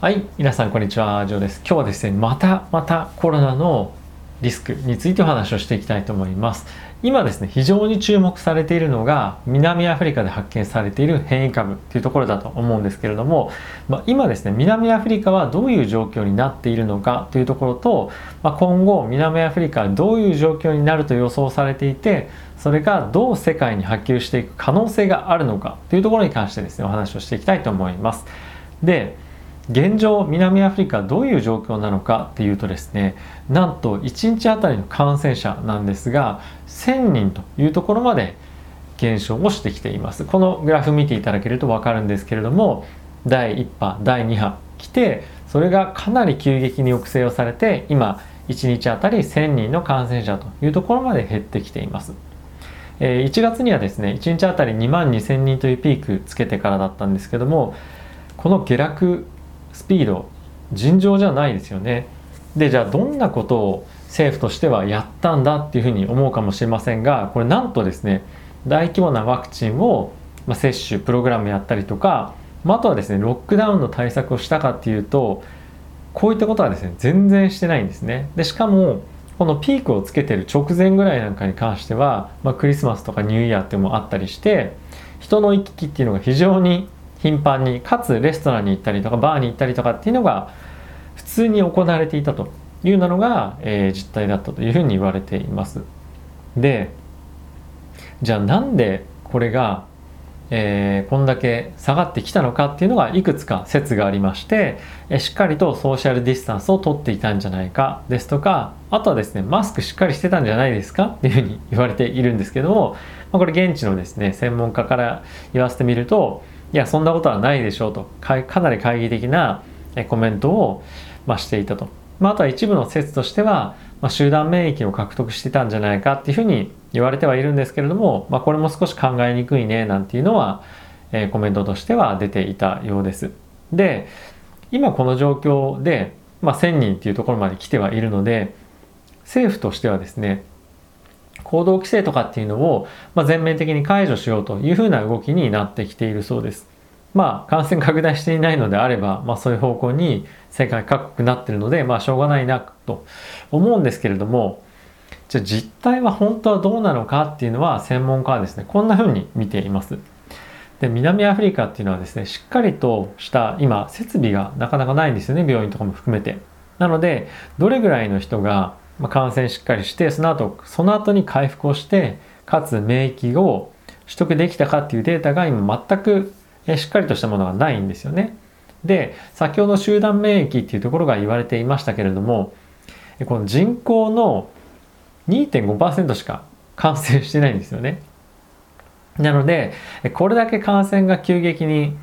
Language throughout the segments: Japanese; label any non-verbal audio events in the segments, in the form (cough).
はい、皆さんこんにちは、ジョーです。今日はですね、またまたコロナのリスクについてお話をしていきたいと思います。今ですね、非常に注目されているのが、南アフリカで発見されている変異株というところだと思うんですけれども、まあ、今ですね、南アフリカはどういう状況になっているのかというところと、まあ、今後、南アフリカはどういう状況になると予想されていて、それがどう世界に波及していく可能性があるのかというところに関してですね、お話をしていきたいと思います。で、現状南アフリカどういう状況なのかっていうとですねなんと1日あたりの感染者なんですが1000人というところまで減少をしてきています。このグラフ見ていただけると分かるんですけれども第1波第2波来てそれがかなり急激に抑制をされて今1日あたり1000人の感染者というところまで減ってきています。1月にはですね1日あたり2万2000人というピークつけてからだったんですけどもこの下落スピード尋常じゃないですよね。でじゃあどんなことを政府としてはやったんだっていうふうに思うかもしれませんがこれなんとですね大規模なワクチンを、接種プログラムやったりとか、あ、とはですねロックダウンの対策をしたかっていうとこういったことはですね全然してないんですね。でしかもこのピークをつけてる直前ぐらいなんかに関しては、まあ、クリスマスとかニューイヤーっていうのもあったりして人の行き来っていうのが非常に頻繁にかつレストランに行ったりとかバーに行ったりとかっていうのが普通に行われていたというのが、えー、実態だったというふうに言われています。でじゃあなんでこれが、えー、こんだけ下がってきたのかっていうのがいくつか説がありまして、えー、しっかりとソーシャルディスタンスをとっていたんじゃないかですとかあとはですねマスクしっかりしてたんじゃないですかっていうふうに言われているんですけども、まあ、これ現地のですね専門家から言わせてみるといやそんなことはないでしょうとかかなり懐疑的なコメントを、まあ、していたと、まあ、あとは一部の説としては、まあ、集団免疫を獲得してたんじゃないかっていうふうに言われてはいるんですけれども、まあ、これも少し考えにくいねなんていうのは、えー、コメントとしては出ていたようです。で今この状況で、まあ、1000人っていうところまで来てはいるので政府としてはですね行動規制とかっていうのを、ま、全面的に解除しようというふうな動きになってきているそうです。まあ感染拡大していないのであれば、まあ、そういう方向に世界各国になってるので、まあ、しょうがないなと思うんですけれどもじゃあ実態は本当はどうなのかっていうのは専門家はですねこんなふうに見ています。で南アフリカっていうのはですねしっかりとした今設備がなかなかないんですよね病院とかも含めて。なのでどれぐらいの人がまあ、感染しっかりしてその後その後に回復をしてかつ免疫を取得できたかっていうデータが今全くしっかりとしたものがないんですよね。で先ほど集団免疫っていうところが言われていましたけれどもこの人口の2.5%しか感染してないんですよね。なのでこれだけ感染が急激に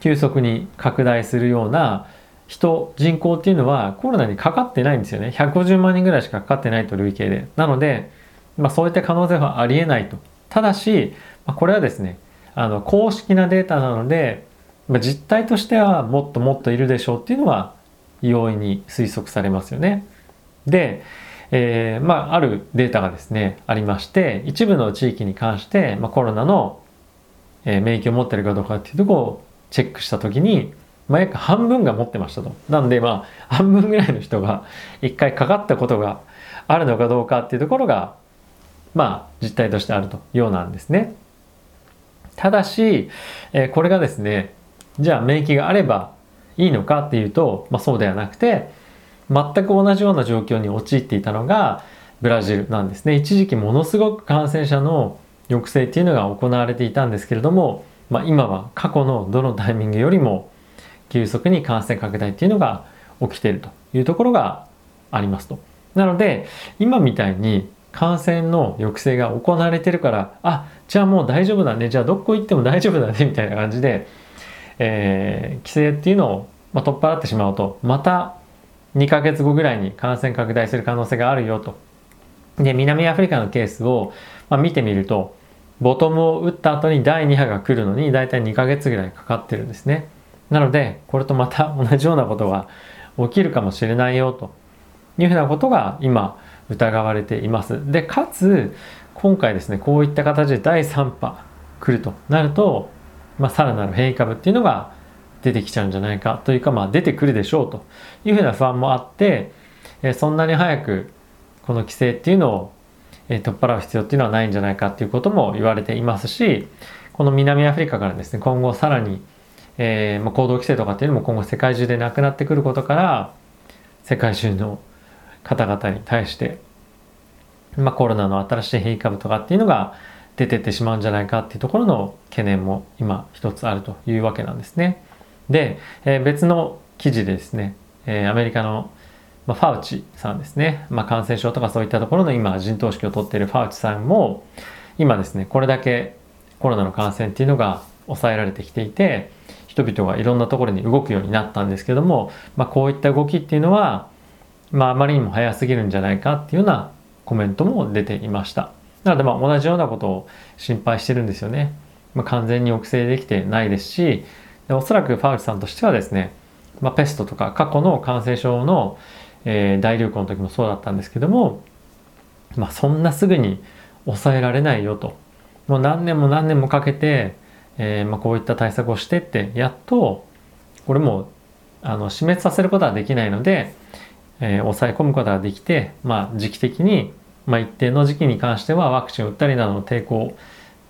急速に拡大するような人人口っていうのはコロナにかかってないんですよね。150万人ぐらいしかかかってないと累計で。なので、まあ、そういった可能性はありえないと。ただし、まあ、これはですねあの公式なデータなので、まあ、実態としてはもっともっといるでしょうっていうのは容易に推測されますよね。で、えー、まああるデータがですねありまして一部の地域に関して、まあ、コロナの、えー、免疫を持ってるかどうかっていうとこをチェックした時にまあ、約半分が持ってましたと。なんでまあ半分ぐらいの人が一回かかったことがあるのかどうかっていうところがまあ実態としてあるとようなんですね。ただし、えー、これがですねじゃあ免疫があればいいのかっていうと、まあ、そうではなくて全く同じような状況に陥っていたのがブラジルなんですね。一時期ものすごく感染者の抑制っていうのが行われていたんですけれども、まあ、今は過去のどのタイミングよりも急速に感染拡大っていうのが起きているというところがありますと。なので今みたいに感染の抑制が行われてるからあじゃあもう大丈夫だねじゃあどこ行っても大丈夫だねみたいな感じで、えー、規制っていうのを、まあ、取っ払ってしまうとまた2ヶ月後ぐらいに感染拡大する可能性があるよと。で南アフリカのケースを、まあ、見てみるとボトムを打った後に第2波が来るのに大体2ヶ月ぐらいかかってるんですね。なのでこれとまた (laughs) 同じようなことが起きるかもしれないよというふうなことが今疑われています。でかつ今回ですねこういった形で第3波来るとなると、まあ、さらなる変異株っていうのが出てきちゃうんじゃないかというか、まあ、出てくるでしょうというふうな不安もあって、えそんなに早くこの規制っていうのを、え取っ払う必要っていうのはないんじゃないかっていうことも言われていますしこの南アフリカからですね今後さらに、えー、まあ、行動規制とかっていうのも今後世界中でなくなってくることから世界中の方々に対して、まあ、コロナの新しい変異株とかっていうのが出てってしまうんじゃないかっていうところの懸念も今一つあるというわけなんですね。で、えー、別の記事でですね、えー、アメリカの、まあ、ファウチさんですね、まあ、感染症とかそういったところの今陣頭指揮を取っているファウチさんも今ですねこれだけコロナの感染っていうのが抑えられてきていて人々がいろんなところに動くようになったんですけども、まあ、こういった動きっていうのは、まあ、あまりにも早すぎるんじゃないかっていうようなコメントも出ていました。なのでまあ同じようなことを心配してるんですよね。まあ、完全に抑制できてないですしおそらくファウチさんとしてはですね、まあ、ペストとか過去の感染症の、えー、大流行の時もそうだったんですけども、まあ、そんなすぐに抑えられないよともう何年も何年もかけて、えーまあ、こういった対策をしてってやっとこれもあの死滅させることはできないので、えー、抑え込むことができて、まあ、時期的に、まあ、一定の時期に関してはワクチンを打ったりなどの抵抗、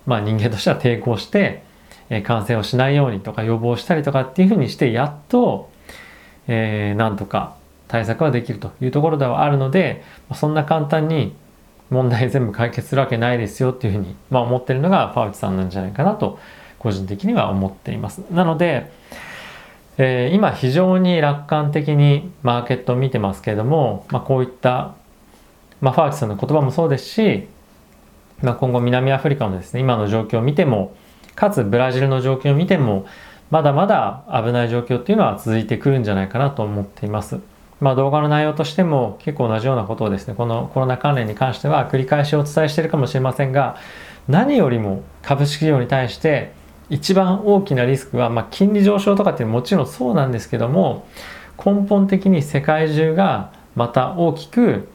まあ、人間としては抵抗して、えー、感染をしないようにとか予防したりとかっていうふうにしてやっと、えー、なんとか対策はできるというところではあるのでそんな簡単に問題全部解決するわけないですよっていうふうに、まあ、思ってるのがファウチさんなんじゃないかなと個人的には思っています。なので、えー、今非常に楽観的にマーケットを見てますけれども、まあ、こういった、まあ、ファウチさんの言葉もそうですし、まあ、今後南アフリカのですね今の状況を見てもかつブラジルの状況を見てもまだまだ危ない状況っていうのは続いてくるんじゃないかなと思っています。まあ、動画の内容としても結構同じようなことをですねこのコロナ関連に関しては繰り返しお伝えしているかもしれませんが何よりも株式市場に対して一番大きなリスクは、まあ、金利上昇とかってもちろんそうなんですけども根本的に世界中がまた大きく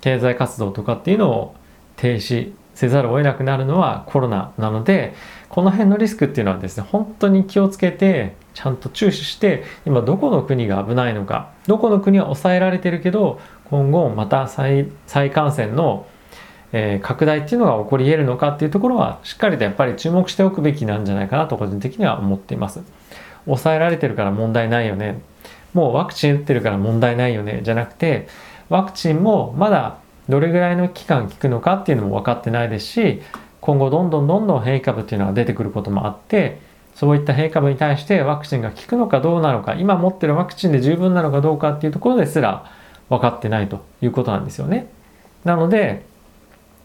経済活動とかっていうのを停止せざるを得なくなるのはコロナなのでこの辺のリスクっていうのはですね本当に気をつけてちゃんと注視して今どこの国が危ないのかどこの国は抑えられてるけど今後また再再感染の、えー、拡大っていうのが起こり得るのかっていうところはしっかりとやっぱり注目しておくべきなんじゃないかなと個人的には思っています。抑えられてるから問題ないよねもうワクチン打ってるから問題ないよねじゃなくてワクチンもまだどれぐらいの期間効くのかっていうのも分かってないですし今後どんどんどんどん変異株っていうのが出てくることもあってそういった変異株に対してワクチンが効くのかどうなのか今持ってるワクチンで十分なのかどうかっていうところですら分かってないということなんですよね。なので、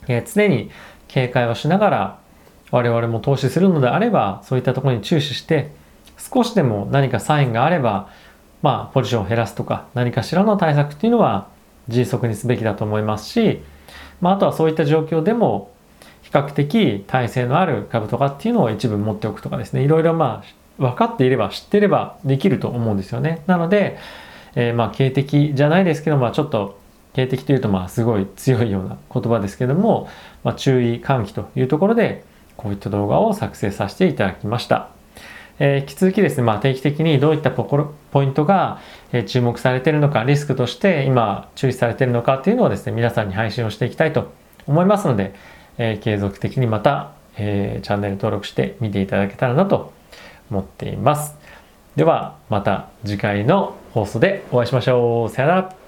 えー、常に警戒をしながら我々も投資するのであればそういったところに注視して少しでも何かサインがあればまあポジションを減らすとか何かしらの対策っていうのは迅速にすべきだと思いますし、まあ、あとはそういった状況でも比較的耐性のある株とかっていうのを一部持っておくとかですね。いろいろまあ分かっていれば知っていればできると思うんですよね。なので、えー、まあ警的じゃないですけどまあちょっと警的というとまあすごい強いような言葉ですけども、まあ、注意喚起というところでこういった動画を作成させていただきました。えー、引き続きですね、まあ、定期的にどういったポイントが、え注目されているのか、リスクとして今注意されているのかっていうのをですね、皆さんに配信をしていきたいと思いますので、えー、継続的にまた、えチャンネル登録して見ていただけたらなと思っています。では、また次回の放送でお会いしましょう。さよなら。